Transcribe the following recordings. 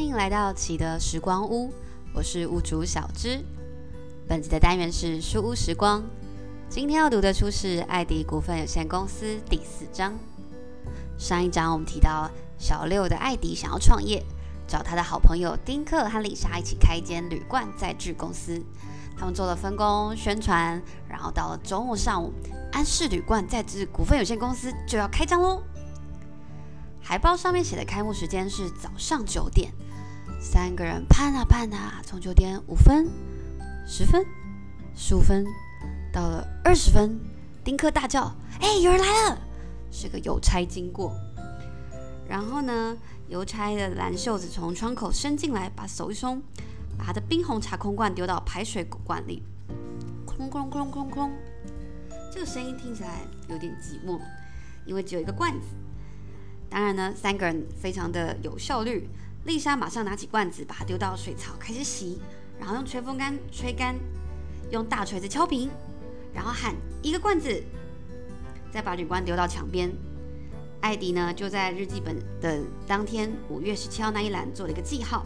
欢迎来到启德时光屋，我是屋主小芝。本集的单元是书屋时光，今天要读的书是爱迪股份有限公司第四章。上一章我们提到，小六的艾迪想要创业，找他的好朋友丁克和丽莎一起开一间旅馆载具公司。他们做了分工宣传，然后到了周末上午，安氏旅馆载具股份有限公司就要开张喽。海报上面写的开幕时间是早上九点，三个人盼啊盼啊，从九点五分、十分、十五分，到了二十分，丁克大叫：“哎，有人来了！”是个邮差经过。然后呢，邮差的蓝袖子从窗口伸进来，把手一松，把他的冰红茶空罐丢到排水管里，哐哐哐哐哐，这个声音听起来有点寂寞，因为只有一个罐子。当然呢，三个人非常的有效率。丽莎马上拿起罐子，把它丢到水槽开始洗，然后用吹风干吹干，用大锤子敲平，然后喊一个罐子，再把铝罐丢到墙边。艾迪呢，就在日记本的当天五月十七号那一栏做了一个记号。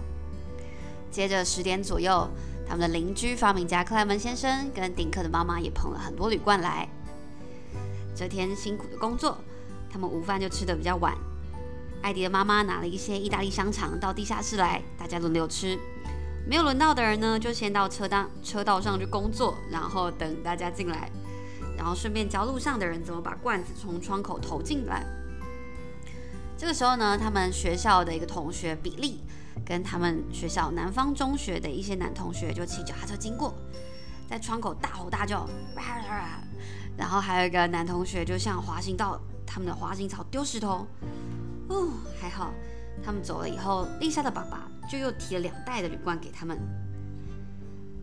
接着十点左右，他们的邻居发明家克莱门先生跟丁克的妈妈也捧了很多铝罐来。这天辛苦的工作，他们午饭就吃得比较晚。艾迪的妈妈拿了一些意大利香肠到地下室来，大家轮流吃。没有轮到的人呢，就先到车道车道上去工作，然后等大家进来，然后顺便教路上的人怎么把罐子从窗口投进来。这个时候呢，他们学校的一个同学比利，跟他们学校南方中学的一些男同学就骑脚踏车经过，在窗口大吼大叫，然后还有一个男同学就向滑行道他们的滑行槽丢石头。哦，还好，他们走了以后，丽莎的爸爸就又提了两袋的铝罐给他们。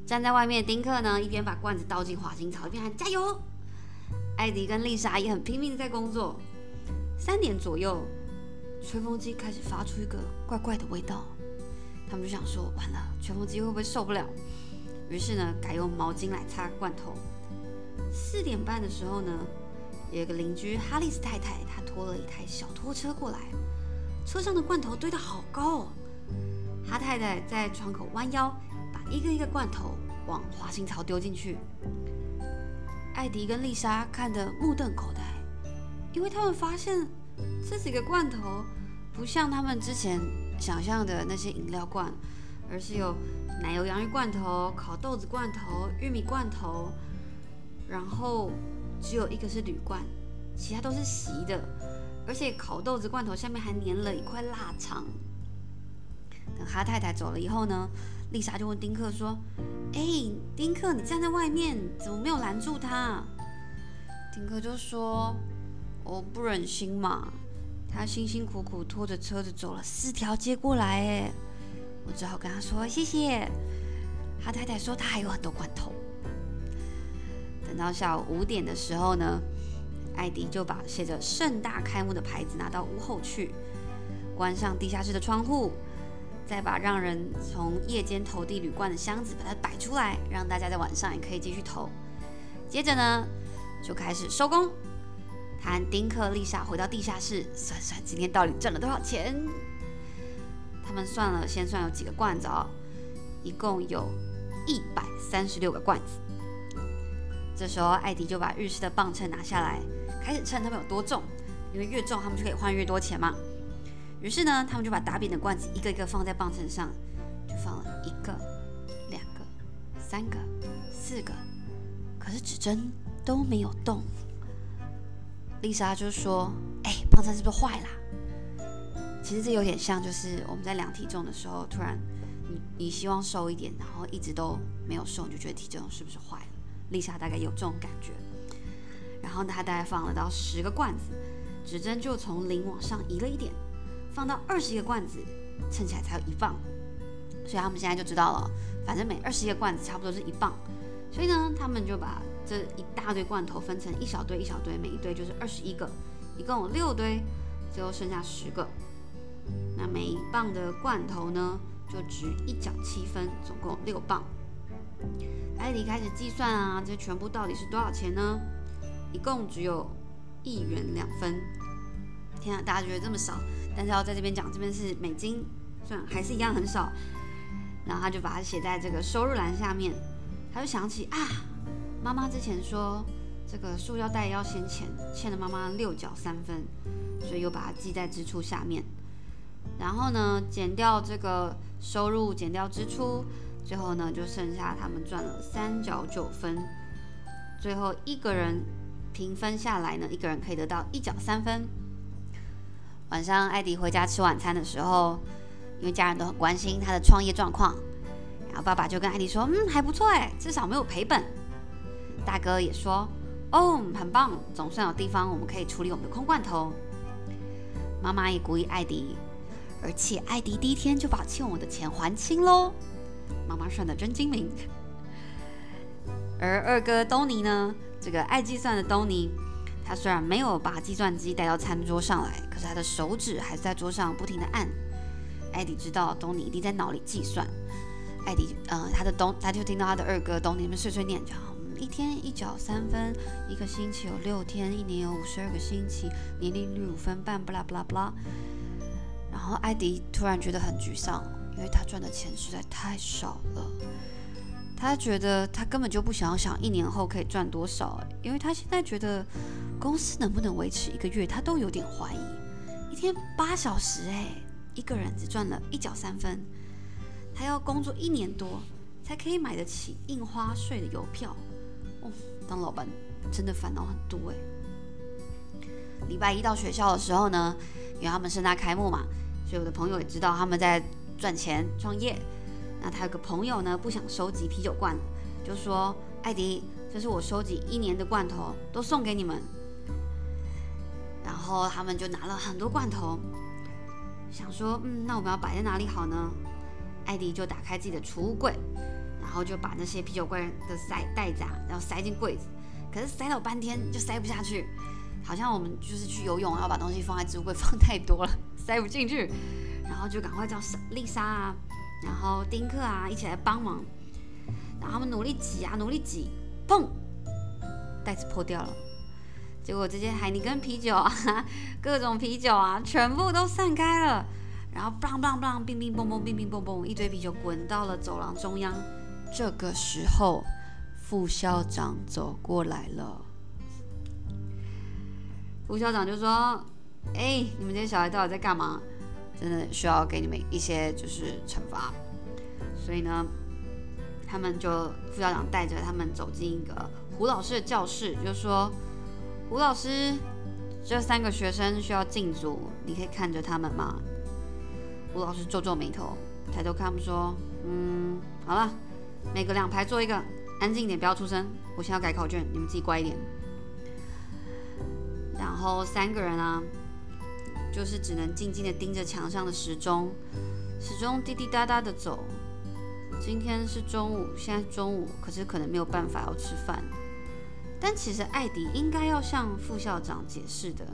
站在外面的，丁克呢一边把罐子倒进滑行槽，一边喊加油。艾迪跟丽莎也很拼命在工作。三点左右。吹风机开始发出一个怪怪的味道，他们就想说：完了，吹风机会不会受不了？于是呢，改用毛巾来擦罐头。四点半的时候呢，有一个邻居哈里斯太太，她拖了一台小拖车过来，车上的罐头堆得好高哦。哈太太在窗口弯腰，把一个一个罐头往花心槽丢进去。艾迪跟丽莎看得目瞪口呆，因为他们发现。这几个罐头不像他们之前想象的那些饮料罐，而是有奶油洋芋罐头、烤豆子罐头、玉米罐头，然后只有一个是铝罐，其他都是锡的，而且烤豆子罐头下面还粘了一块腊肠。等哈太太走了以后呢，丽莎就问丁克说：“哎，丁克，你站在外面，怎么没有拦住他？”丁克就说。我不忍心嘛，他辛辛苦苦拖着车子走了四条街过来，哎，我只好跟他说谢谢。哈太太说他还有很多罐头。等到下午五点的时候呢，艾迪就把写着盛大开幕的牌子拿到屋后去，关上地下室的窗户，再把让人从夜间投递铝罐的箱子把它摆出来，让大家在晚上也可以继续投。接着呢，就开始收工。他和丁克、丽莎回到地下室，算算今天到底挣了多少钱。他们算了，先算有几个罐子哦，一共有一百三十六个罐子。这时候，艾迪就把浴室的磅秤拿下来，开始称他们有多重，因为越重他们就可以换越多钱嘛。于是呢，他们就把打饼的罐子一个一个放在磅秤上，就放了一个、两个、三个、四个，可是指针都没有动。丽莎就说：“哎，磅秤是不是坏了？其实这有点像，就是我们在量体重的时候，突然你你希望瘦一点，然后一直都没有瘦，你就觉得体重是不是坏了？丽莎大概有这种感觉。然后呢，她大概放了到十个罐子，指针就从零往上移了一点，放到二十个罐子，称起来才有一磅。所以他们现在就知道了，反正每二十一个罐子差不多是一磅。所以呢，他们就把。”这一大堆罐头分成一小堆一小堆，每一堆就是二十一个，一共有六堆，最后剩下十个。那每一磅的罐头呢，就值一角七分，总共六磅。艾迪开始计算啊，这全部到底是多少钱呢？一共只有一元两分。天啊，大家觉得这么少，但是要在这边讲，这边是美金，算还是一样很少。然后他就把它写在这个收入栏下面。他就想起啊，妈妈之前说这个塑料袋要先钱，欠了妈妈六角三分，所以又把它记在支出下面。然后呢，减掉这个收入，减掉支出，最后呢就剩下他们赚了三角九分。最后一个人平分下来呢，一个人可以得到一角三分。晚上艾迪回家吃晚餐的时候，因为家人都很关心他的创业状况。然后爸爸就跟艾迪说：“嗯，还不错哎，至少没有赔本。”大哥也说：“哦，很棒，总算有地方我们可以处理我们的空罐头。”妈妈也鼓励艾迪，而且艾迪第一天就把欠我的钱还清喽。妈妈算的真精明。而二哥东尼呢，这个爱计算的东尼，他虽然没有把计算机带到餐桌上来，可是他的手指还是在桌上不停的按。艾迪知道东尼一定在脑里计算。艾迪，呃，他的东，他就听到他的二哥东尼们碎碎念，着，一天一角三分，一个星期有六天，一年有五十二个星期，年利率五分半，不啦不啦不啦。然后艾迪突然觉得很沮丧，因为他赚的钱实在太少了。他觉得他根本就不想要想一年后可以赚多少，因为他现在觉得公司能不能维持一个月，他都有点怀疑。一天八小时，哎，一个人只赚了一角三分。还要工作一年多才可以买得起印花税的邮票哦，当老板真的烦恼很多哎。礼拜一到学校的时候呢，因为他们盛大开幕嘛，所以我的朋友也知道他们在赚钱创业。那他有个朋友呢，不想收集啤酒罐，就说：“艾迪，这是我收集一年的罐头，都送给你们。”然后他们就拿了很多罐头，想说：“嗯，那我们要摆在哪里好呢？”艾迪就打开自己的储物柜，然后就把那些啤酒罐的塞袋子啊，然后塞进柜子。可是塞了半天就塞不下去，好像我们就是去游泳，然后把东西放在置物柜放太多了，塞不进去。然后就赶快叫丽莎啊，然后丁克啊一起来帮忙。然后他们努力挤啊，努力挤，砰，袋子破掉了。结果这些海尼根啤酒啊，各种啤酒啊，全部都散开了。然后砰砰砰，乒乒乓乓，乒乒乓乓，一堆啤酒滚到了走廊中央。这个时候，副校长走过来了。副校长就说：“哎，你们这些小孩到底在干嘛？真的需要给你们一些就是惩罚。”所以呢，他们就副校长带着他们走进一个胡老师的教室，就说：“胡老师，这三个学生需要进组，你可以看着他们吗？”吴老师皱皱眉头，抬头看他们说：“嗯，好了，每个两排坐一个，安静一点，不要出声。我先要改考卷，你们自己乖一点。”然后三个人啊，就是只能静静的盯着墙上的时钟，时钟滴滴答答的走。今天是中午，现在是中午，可是可能没有办法要吃饭。但其实艾迪应该要向副校长解释的，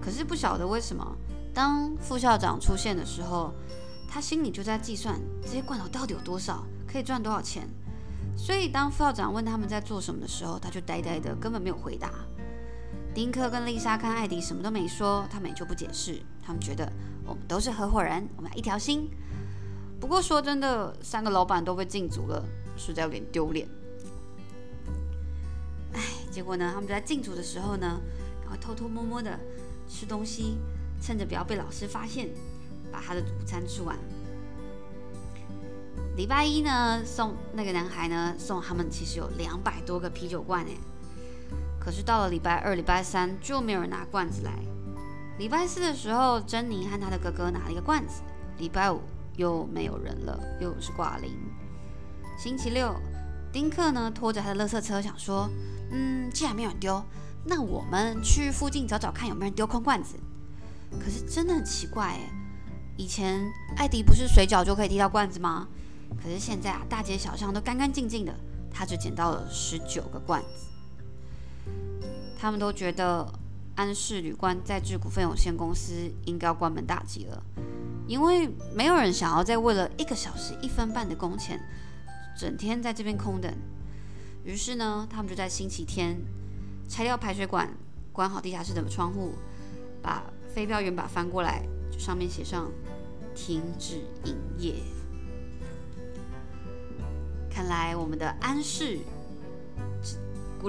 可是不晓得为什么。当副校长出现的时候，他心里就在计算这些罐头到底有多少，可以赚多少钱。所以当副校长问他们在做什么的时候，他就呆呆的，根本没有回答。丁克跟丽莎看艾迪什么都没说，他们也就不解释。他们觉得我们都是合伙人，我们一条心。不过说真的，三个老板都被禁足了，实在有点丢脸。哎，结果呢，他们就在禁足的时候呢，赶快偷偷摸摸的吃东西。趁着不要被老师发现，把他的午餐吃完。礼拜一呢，送那个男孩呢，送他们其实有两百多个啤酒罐诶。可是到了礼拜二、礼拜三就没有人拿罐子来。礼拜四的时候，珍妮和他的哥哥拿了一个罐子。礼拜五又没有人了，又是挂零。星期六，丁克呢拖着他的垃圾车，想说：“嗯，既然没有人丢，那我们去附近找找看有没有人丢空罐子。”可是真的很奇怪哎，以前艾迪不是随脚就可以踢到罐子吗？可是现在啊，大街小巷都干干净净的，他只捡到了十九个罐子。他们都觉得安氏旅馆在制股份有限公司应该要关门大吉了，因为没有人想要再为了一个小时一分半的工钱，整天在这边空等。于是呢，他们就在星期天拆掉排水管，关好地下室的窗户，把飞镖圆把翻过来，上面写上停止营业。看来我们的安氏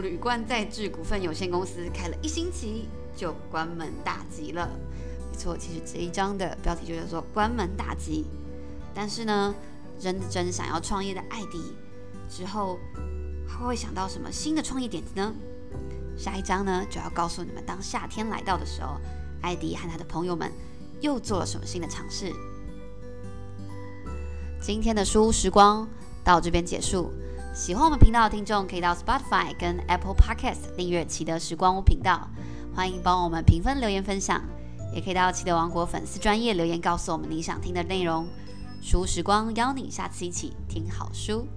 旅馆再制股份有限公司开了一星期就关门大吉了。没错，其实这一章的标题就叫做“关门大吉”。但是呢，认真想要创业的艾迪之后还会想到什么新的创业点子呢？下一章呢，就要告诉你们，当夏天来到的时候，艾迪和他的朋友们又做了什么新的尝试。今天的书屋时光到这边结束。喜欢我们频道的听众，可以到 Spotify 跟 Apple Podcast 订阅奇德时光屋频道。欢迎帮我们评分、留言、分享，也可以到奇德王国粉丝专页留言，告诉我们你想听的内容。书屋时光邀你下次一起听好书。